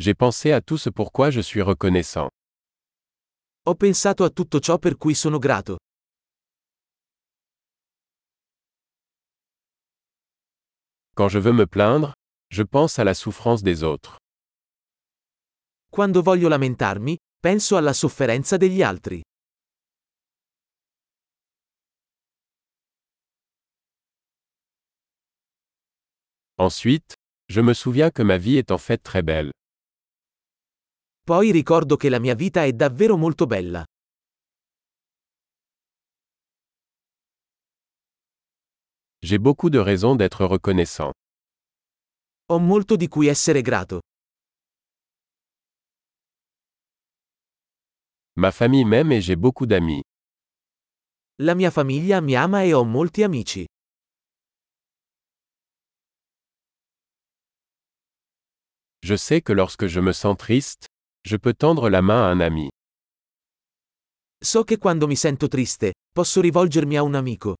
J'ai pensé à tout ce pourquoi je suis reconnaissant. Ho pensato a tutto ciò per cui sono grato. Quand je veux me plaindre, je pense à la souffrance des autres. Quando voglio lamentarmi, penso alla sofferenza degli altri. Ensuite, je me souviens que ma vie est en fait très belle. Poi ricordo che la mia vita è davvero molto bella. J'ai beaucoup de raisons d'être reconnaissant. Ho molto di cui essere grato. Ma famille m'aime et j'ai beaucoup d'amis. La mia famiglia mi ama e ho molti amici. Je sais que lorsque je me sens triste, je peux tendre la main à un ami. So che quando mi sento triste, posso rivolgermi a un amico.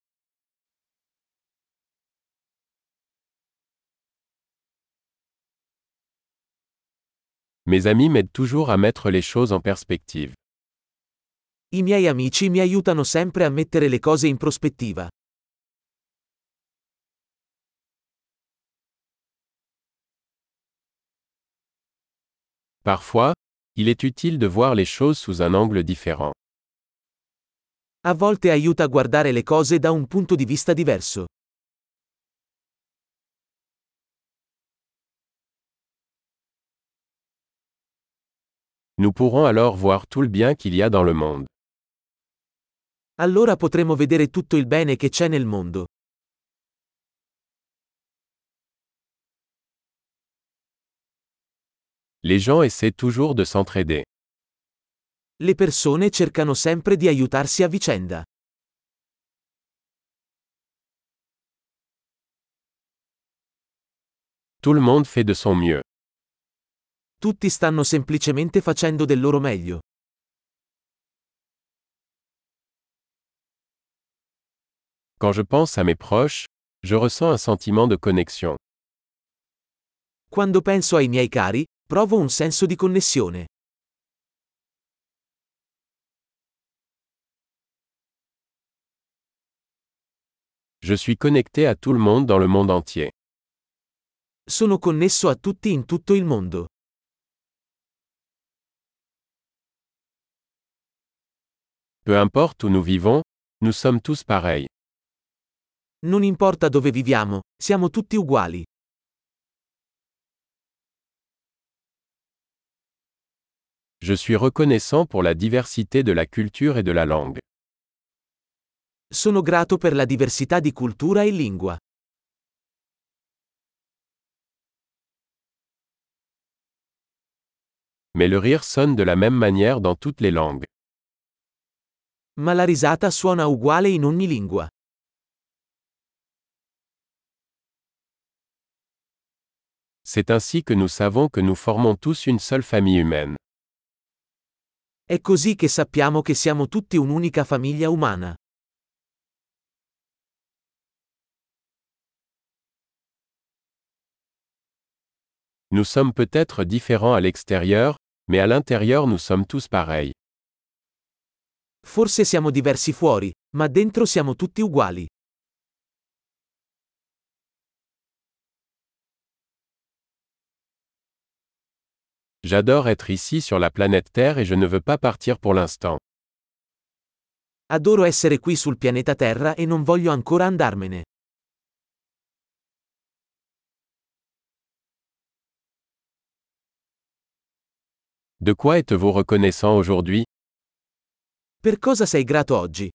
Mes amis m'aident toujours à mettre les choses en perspective. I miei amici mi aiutano sempre a mettere le cose in prospettiva. Parfois, il est utile de voir les choses sous un angle différent. A volte aiuta a guardare le cose da un punto di vista diverso. Nous pourrons alors voir tout le bien qu'il y a dans le monde. Allora potremo vedere tutto il bene che c'è nel mondo. Les gens essaient toujours de s'entraider. Le persone cercano sempre di aiutarsi a vicenda. Tout le monde fait de son mieux. Tutti stanno semplicemente facendo del loro meglio. Quand je pense à mes proches, je ressens un sentiment de connexion. Quando penso ai miei cari, provo un senso di connessione. Je suis connecté à tout le monde dans le monde entier. Sono connesso a tutti in tutto il mondo. Peu importe où nous vivons, nous sommes tous pareils. Non importa dove viviamo, siamo tutti uguali. Je suis reconnaissant pour la diversité de la culture et de la langue. Sono grato per la diversità di cultura e lingua. Mais le rire sonne de la même manière dans toutes les langues. Ma la risata suona uguale in ogni lingua. C'est ainsi que nous savons que nous formons tous une seule famille humaine. È così che sappiamo che siamo tutti un'unica famiglia umana. Nous sommes peut-être différents à l'extérieur, mais à l'intérieur nous sommes tous pareils. Forse siamo diversi fuori, ma dentro siamo tutti uguali. J'adore être ici sur la planète Terre et je ne veux pas partir pour l'instant. Adoro essere qui sul pianeta Terra e non voglio ancora andarmene. De quoi êtes-vous reconnaissant aujourd'hui? Per cosa sei grato oggi?